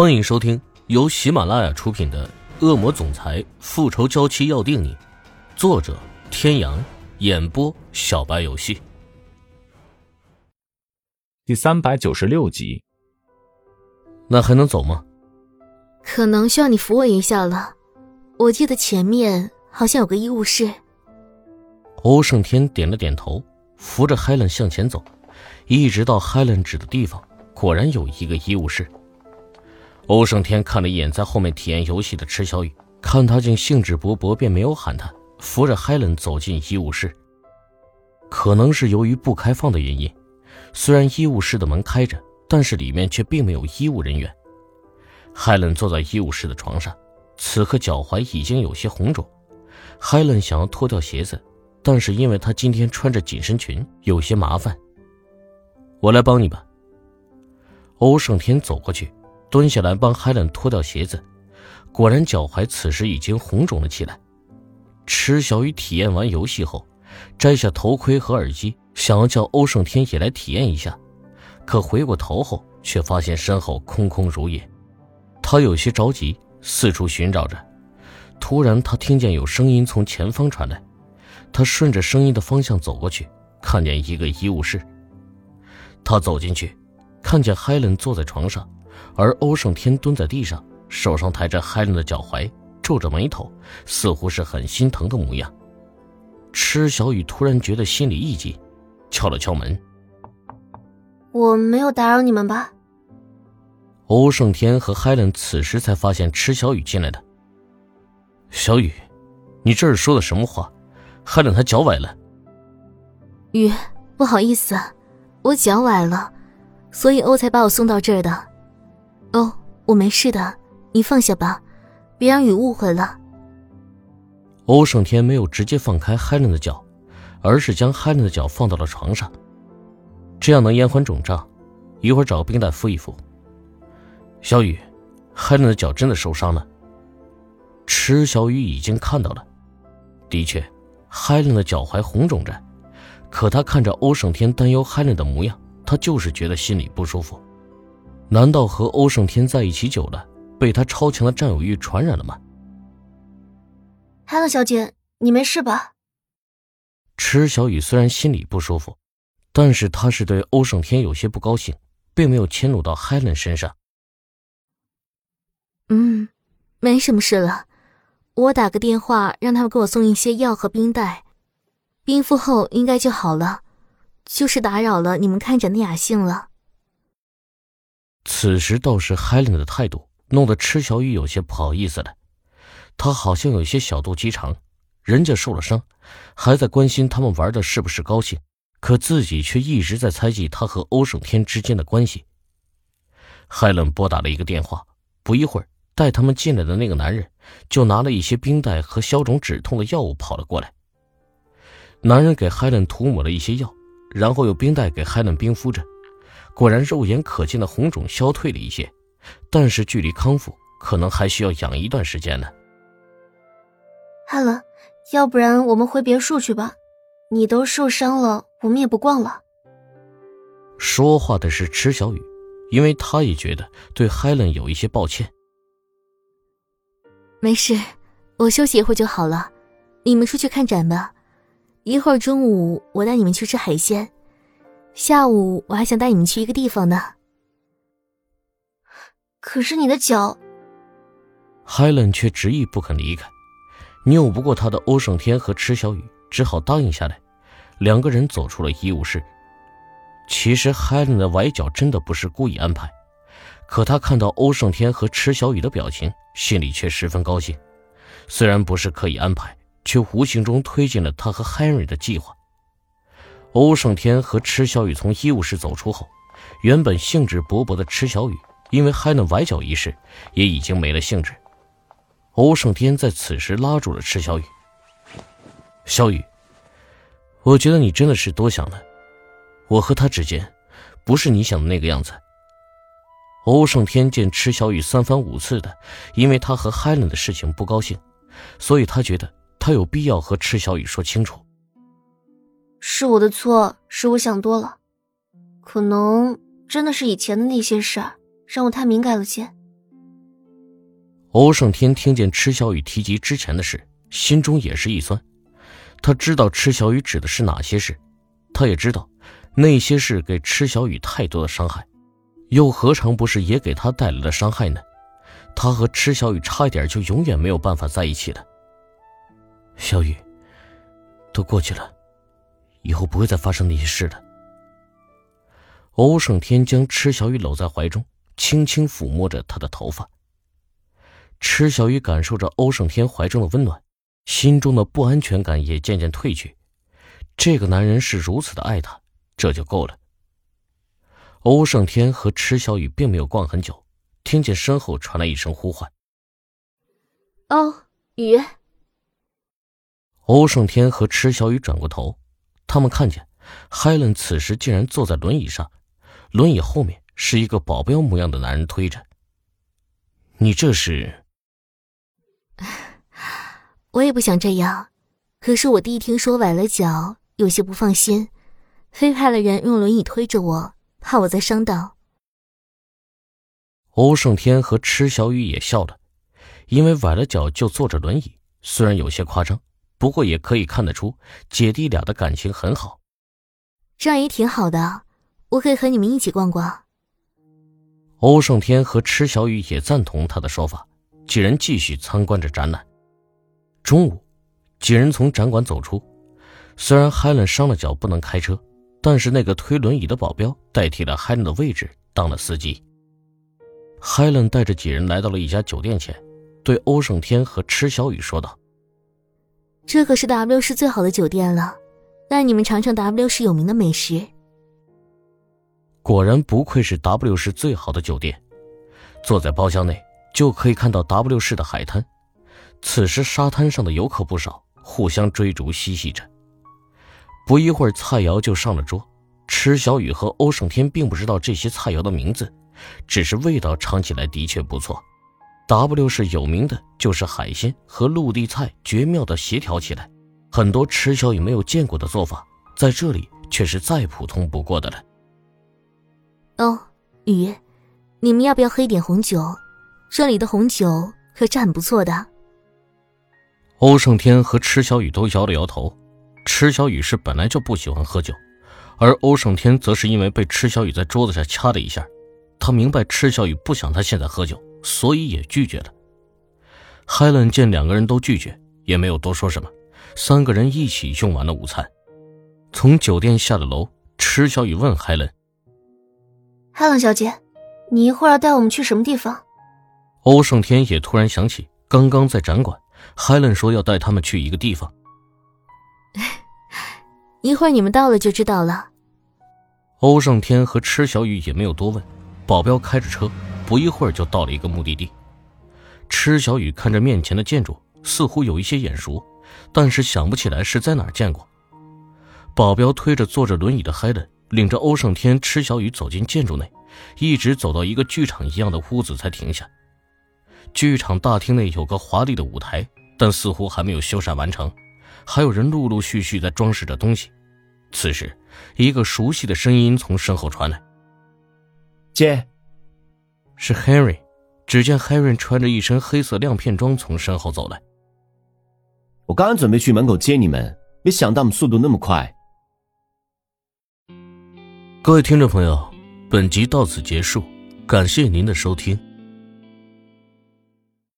欢迎收听由喜马拉雅出品的《恶魔总裁复仇娇妻要定你》，作者：天阳，演播：小白游戏。第三百九十六集。那还能走吗？可能需要你扶我一下了。我记得前面好像有个医务室。欧胜天点了点头，扶着海伦向前走，一直到海伦指的地方，果然有一个医务室。欧胜天看了一眼在后面体验游戏的池小雨，看他竟兴致勃勃，便没有喊他，扶着海伦走进医务室。可能是由于不开放的原因，虽然医务室的门开着，但是里面却并没有医务人员。海伦坐在医务室的床上，此刻脚踝已经有些红肿。海伦想要脱掉鞋子，但是因为她今天穿着紧身裙，有些麻烦。我来帮你吧。欧胜天走过去。蹲下来帮海伦脱掉鞋子，果然脚踝此时已经红肿了起来。池小雨体验完游戏后，摘下头盔和耳机，想要叫欧胜天也来体验一下，可回过头后却发现身后空空如也。他有些着急，四处寻找着。突然，他听见有声音从前方传来，他顺着声音的方向走过去，看见一个医务室。他走进去，看见海伦坐在床上。而欧胜天蹲在地上，手上抬着海伦的脚踝，皱着眉头，似乎是很心疼的模样。池小雨突然觉得心里一紧，敲了敲门：“我没有打扰你们吧？”欧胜天和海伦此时才发现池小雨进来的。小雨，你这是说的什么话？海伦她脚崴了。雨，不好意思，我脚崴了，所以欧才把我送到这儿的。哦，我没事的，你放下吧，别让雨误会了。欧胜天没有直接放开海伦的脚，而是将海伦的脚放到了床上，这样能延缓肿胀。一会儿找冰袋敷一敷。小雨，海伦的脚真的受伤了。池小雨已经看到了，的确，海伦的脚踝红肿着，可他看着欧胜天担忧海伦的模样，他就是觉得心里不舒服。难道和欧胜天在一起久了，被他超强的占有欲传染了吗？海伦小姐，你没事吧？池小雨虽然心里不舒服，但是她是对欧胜天有些不高兴，并没有迁怒到 Helen 身上。嗯，没什么事了，我打个电话让他们给我送一些药和冰袋，冰敷后应该就好了。就是打扰了你们看诊的雅兴了。此时倒是海伦的态度弄得池小雨有些不好意思了，他好像有些小肚鸡肠，人家受了伤，还在关心他们玩的是不是高兴，可自己却一直在猜忌他和欧胜天之间的关系。海伦拨打了一个电话，不一会儿，带他们进来的那个男人就拿了一些冰袋和消肿止痛的药物跑了过来。男人给海伦涂抹了一些药，然后用冰袋给海伦冰敷着。果然，肉眼可见的红肿消退了一些，但是距离康复可能还需要养一段时间呢。好了，要不然我们回别墅去吧。你都受伤了，我们也不逛了。说话的是池小雨，因为她也觉得对海伦有一些抱歉。没事，我休息一会儿就好了。你们出去看展吧，一会儿中午我带你们去吃海鲜。下午我还想带你们去一个地方呢。可是你的脚，海伦却执意不肯离开，拗不过他的欧胜天和池小雨只好答应下来。两个人走出了医务室。其实海伦的崴脚真的不是故意安排，可他看到欧胜天和池小雨的表情，心里却十分高兴。虽然不是刻意安排，却无形中推进了他和 Henry 的计划。欧胜天和池小雨从医务室走出后，原本兴致勃勃的池小雨，因为害那崴脚一事，也已经没了兴致。欧胜天在此时拉住了池小雨：“小雨，我觉得你真的是多想了，我和他之间，不是你想的那个样子。”欧胜天见池小雨三番五次的，因为他和海伦的事情不高兴，所以他觉得他有必要和池小雨说清楚。是我的错，是我想多了，可能真的是以前的那些事儿让我太敏感了些。欧胜天听见池小雨提及之前的事，心中也是一酸。他知道池小雨指的是哪些事，他也知道那些事给池小雨太多的伤害，又何尝不是也给他带来了伤害呢？他和池小雨差一点就永远没有办法在一起了。小雨，都过去了，以后不会再发生那些事的。欧胜天将池小雨搂在怀中，轻轻抚摸着她的头发。池小雨感受着欧胜天怀中的温暖，心中的不安全感也渐渐褪去。这个男人是如此的爱她，这就够了。欧胜天和池小雨并没有逛很久，听见身后传来一声呼唤：“哦，雨。”欧胜天和池小雨转过头，他们看见海伦此时竟然坐在轮椅上，轮椅后面是一个保镖模样的男人推着。你这是？我也不想这样，可是我弟听说崴了脚，有些不放心，非派了人用轮椅推着我，怕我再伤到。欧胜天和池小雨也笑了，因为崴了脚就坐着轮椅，虽然有些夸张，不过也可以看得出姐弟俩的感情很好。这样也挺好的，我可以和你们一起逛逛。欧胜天和池小雨也赞同他的说法，几人继续参观着展览。中午，几人从展馆走出。虽然海伦伤了脚不能开车，但是那个推轮椅的保镖代替了海伦的位置当了司机。海伦带着几人来到了一家酒店前，对欧胜天和池小雨说道：“这可是 W 市最好的酒店了，带你们尝尝 W 市有名的美食。”果然不愧是 W 市最好的酒店，坐在包厢内就可以看到 W 市的海滩。此时沙滩上的游客不少，互相追逐嬉戏着。不一会儿，菜肴就上了桌。池小雨和欧胜天并不知道这些菜肴的名字，只是味道尝起来的确不错。W 市有名的就是海鲜和陆地菜绝妙的协调起来，很多池小雨没有见过的做法，在这里却是再普通不过的了。哦，雨，你们要不要喝一点红酒？这里的红酒可是很不错的。欧胜天和池小雨都摇了摇头。池小雨是本来就不喜欢喝酒，而欧胜天则是因为被池小雨在桌子上掐了一下，他明白池小雨不想他现在喝酒，所以也拒绝了。海伦见两个人都拒绝，也没有多说什么，三个人一起用完了午餐。从酒店下了楼，池小雨问海伦：“海伦小姐，你一会儿要带我们去什么地方？”欧胜天也突然想起刚刚在展馆。海伦说要带他们去一个地方，一会儿你们到了就知道了。欧胜天和池小雨也没有多问，保镖开着车，不一会儿就到了一个目的地。池小雨看着面前的建筑，似乎有一些眼熟，但是想不起来是在哪儿见过。保镖推着坐着轮椅的海伦，领着欧胜天、池小雨走进建筑内，一直走到一个剧场一样的屋子才停下。剧场大厅内有个华丽的舞台，但似乎还没有修缮完成，还有人陆陆续续在装饰着东西。此时，一个熟悉的声音从身后传来：“姐，是 Harry。”只见 Harry 穿着一身黑色亮片装从身后走来。我刚刚准备去门口接你们，没想到我们速度那么快。各位听众朋友，本集到此结束，感谢您的收听。